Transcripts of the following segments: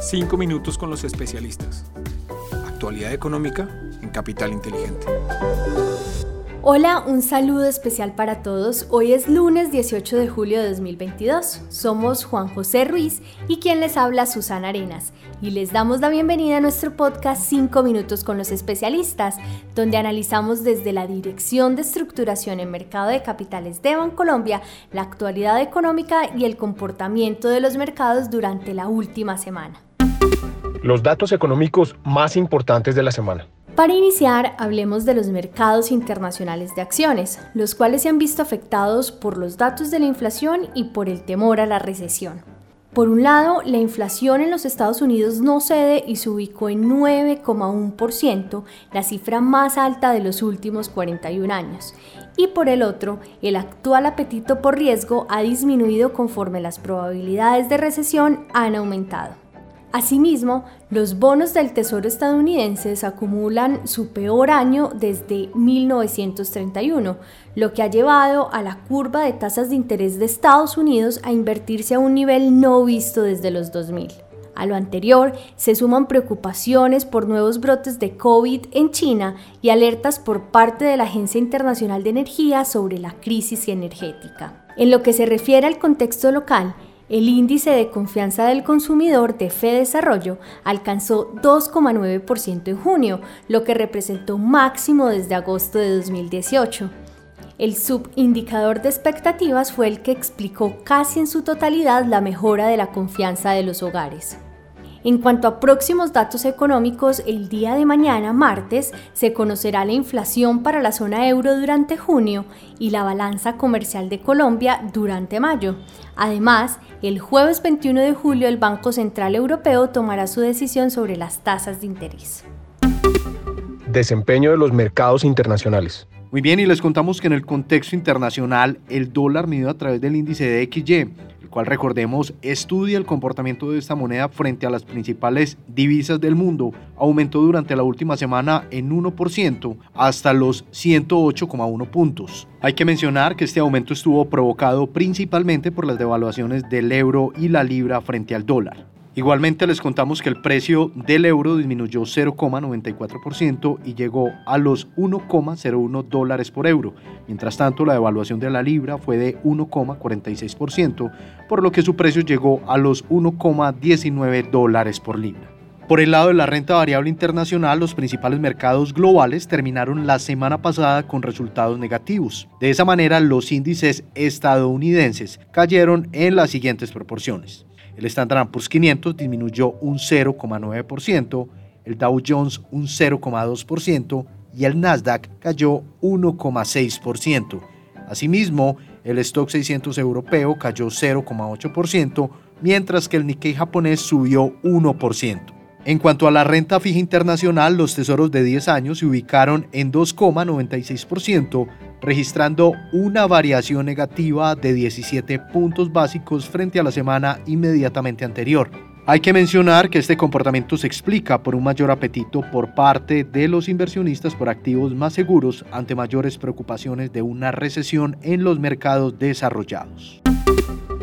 Cinco minutos con los especialistas. Actualidad económica en Capital Inteligente. Hola, un saludo especial para todos. Hoy es lunes 18 de julio de 2022. Somos Juan José Ruiz y quien les habla Susana Arenas. Y les damos la bienvenida a nuestro podcast 5 minutos con los especialistas, donde analizamos desde la Dirección de Estructuración en Mercado de Capitales de Bancolombia la actualidad económica y el comportamiento de los mercados durante la última semana. Los datos económicos más importantes de la semana. Para iniciar, hablemos de los mercados internacionales de acciones, los cuales se han visto afectados por los datos de la inflación y por el temor a la recesión. Por un lado, la inflación en los Estados Unidos no cede y se ubicó en 9,1%, la cifra más alta de los últimos 41 años. Y por el otro, el actual apetito por riesgo ha disminuido conforme las probabilidades de recesión han aumentado. Asimismo, los bonos del Tesoro estadounidense acumulan su peor año desde 1931, lo que ha llevado a la curva de tasas de interés de Estados Unidos a invertirse a un nivel no visto desde los 2000. A lo anterior se suman preocupaciones por nuevos brotes de COVID en China y alertas por parte de la Agencia Internacional de Energía sobre la crisis energética. En lo que se refiere al contexto local, el índice de confianza del consumidor de Desarrollo alcanzó 2,9% en junio, lo que representó máximo desde agosto de 2018. El subindicador de expectativas fue el que explicó casi en su totalidad la mejora de la confianza de los hogares. En cuanto a próximos datos económicos, el día de mañana, martes, se conocerá la inflación para la zona euro durante junio y la balanza comercial de Colombia durante mayo. Además, el jueves 21 de julio el Banco Central Europeo tomará su decisión sobre las tasas de interés. Desempeño de los mercados internacionales. Muy bien, y les contamos que en el contexto internacional el dólar medido a través del índice de XY cual recordemos estudia el comportamiento de esta moneda frente a las principales divisas del mundo, aumentó durante la última semana en 1% hasta los 108,1 puntos. Hay que mencionar que este aumento estuvo provocado principalmente por las devaluaciones del euro y la libra frente al dólar. Igualmente les contamos que el precio del euro disminuyó 0,94% y llegó a los 1,01 dólares por euro. Mientras tanto, la devaluación de la libra fue de 1,46%, por lo que su precio llegó a los 1,19 dólares por libra. Por el lado de la renta variable internacional, los principales mercados globales terminaron la semana pasada con resultados negativos. De esa manera, los índices estadounidenses cayeron en las siguientes proporciones. El Standard Poor's 500 disminuyó un 0,9%, el Dow Jones un 0,2% y el Nasdaq cayó 1,6%. Asimismo, el Stock 600 europeo cayó 0,8%, mientras que el Nikkei japonés subió 1%. En cuanto a la renta fija internacional, los tesoros de 10 años se ubicaron en 2,96%, registrando una variación negativa de 17 puntos básicos frente a la semana inmediatamente anterior. Hay que mencionar que este comportamiento se explica por un mayor apetito por parte de los inversionistas por activos más seguros ante mayores preocupaciones de una recesión en los mercados desarrollados.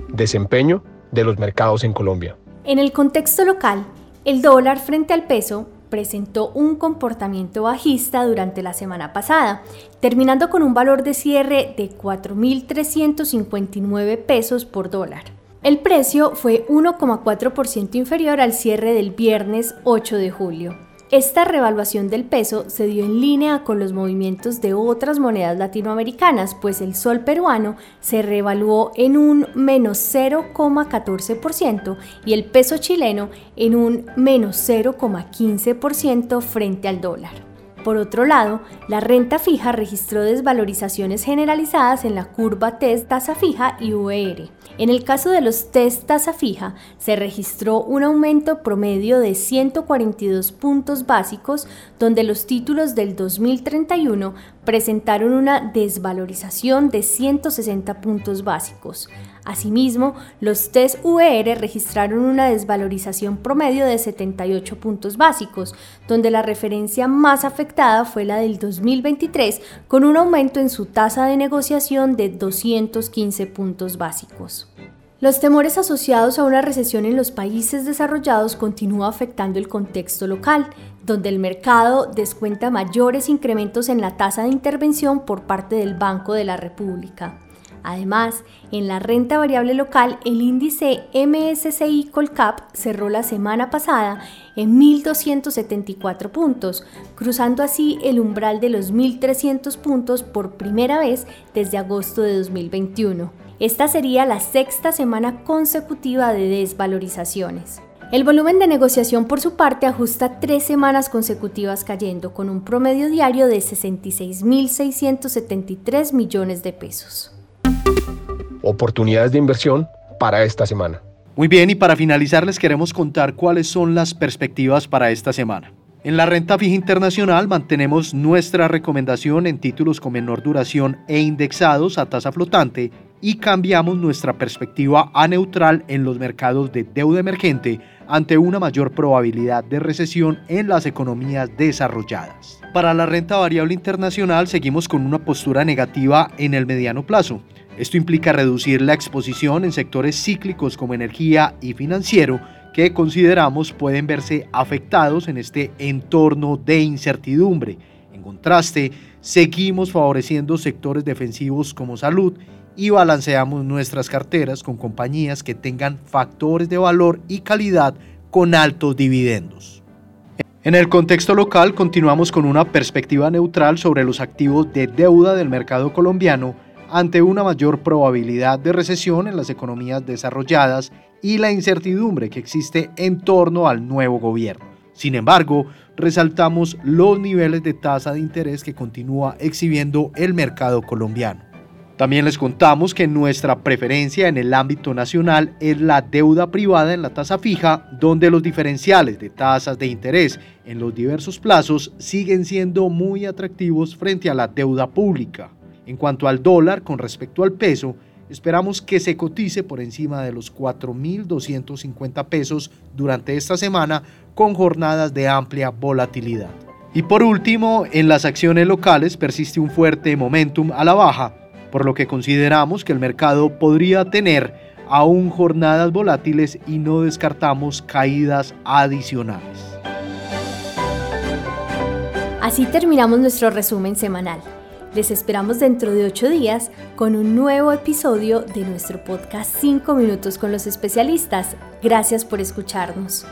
Desempeño de los mercados en Colombia. En el contexto local, el dólar frente al peso presentó un comportamiento bajista durante la semana pasada, terminando con un valor de cierre de 4.359 pesos por dólar. El precio fue 1,4% inferior al cierre del viernes 8 de julio. Esta revaluación del peso se dio en línea con los movimientos de otras monedas latinoamericanas, pues el sol peruano se revaluó en un menos 0,14% y el peso chileno en un menos 0,15% frente al dólar. Por otro lado, la renta fija registró desvalorizaciones generalizadas en la curva TES tasa fija y VR. En el caso de los TES tasa fija, se registró un aumento promedio de 142 puntos básicos, donde los títulos del 2031 presentaron una desvalorización de 160 puntos básicos. Asimismo, los test VR registraron una desvalorización promedio de 78 puntos básicos, donde la referencia más afectada fue la del 2023, con un aumento en su tasa de negociación de 215 puntos básicos. Los temores asociados a una recesión en los países desarrollados continúa afectando el contexto local, donde el mercado descuenta mayores incrementos en la tasa de intervención por parte del Banco de la República. Además, en la renta variable local, el índice MSCI Colcap cerró la semana pasada en 1.274 puntos, cruzando así el umbral de los 1.300 puntos por primera vez desde agosto de 2021. Esta sería la sexta semana consecutiva de desvalorizaciones. El volumen de negociación por su parte ajusta tres semanas consecutivas cayendo con un promedio diario de 66.673 millones de pesos oportunidades de inversión para esta semana. Muy bien, y para finalizar les queremos contar cuáles son las perspectivas para esta semana. En la renta fija internacional mantenemos nuestra recomendación en títulos con menor duración e indexados a tasa flotante y cambiamos nuestra perspectiva a neutral en los mercados de deuda emergente ante una mayor probabilidad de recesión en las economías desarrolladas. Para la renta variable internacional seguimos con una postura negativa en el mediano plazo. Esto implica reducir la exposición en sectores cíclicos como energía y financiero que consideramos pueden verse afectados en este entorno de incertidumbre. En contraste, seguimos favoreciendo sectores defensivos como salud y balanceamos nuestras carteras con compañías que tengan factores de valor y calidad con altos dividendos. En el contexto local continuamos con una perspectiva neutral sobre los activos de deuda del mercado colombiano ante una mayor probabilidad de recesión en las economías desarrolladas y la incertidumbre que existe en torno al nuevo gobierno. Sin embargo, resaltamos los niveles de tasa de interés que continúa exhibiendo el mercado colombiano. También les contamos que nuestra preferencia en el ámbito nacional es la deuda privada en la tasa fija, donde los diferenciales de tasas de interés en los diversos plazos siguen siendo muy atractivos frente a la deuda pública. En cuanto al dólar con respecto al peso, esperamos que se cotice por encima de los 4.250 pesos durante esta semana con jornadas de amplia volatilidad. Y por último, en las acciones locales persiste un fuerte momentum a la baja, por lo que consideramos que el mercado podría tener aún jornadas volátiles y no descartamos caídas adicionales. Así terminamos nuestro resumen semanal. Les esperamos dentro de ocho días con un nuevo episodio de nuestro podcast 5 minutos con los especialistas. Gracias por escucharnos.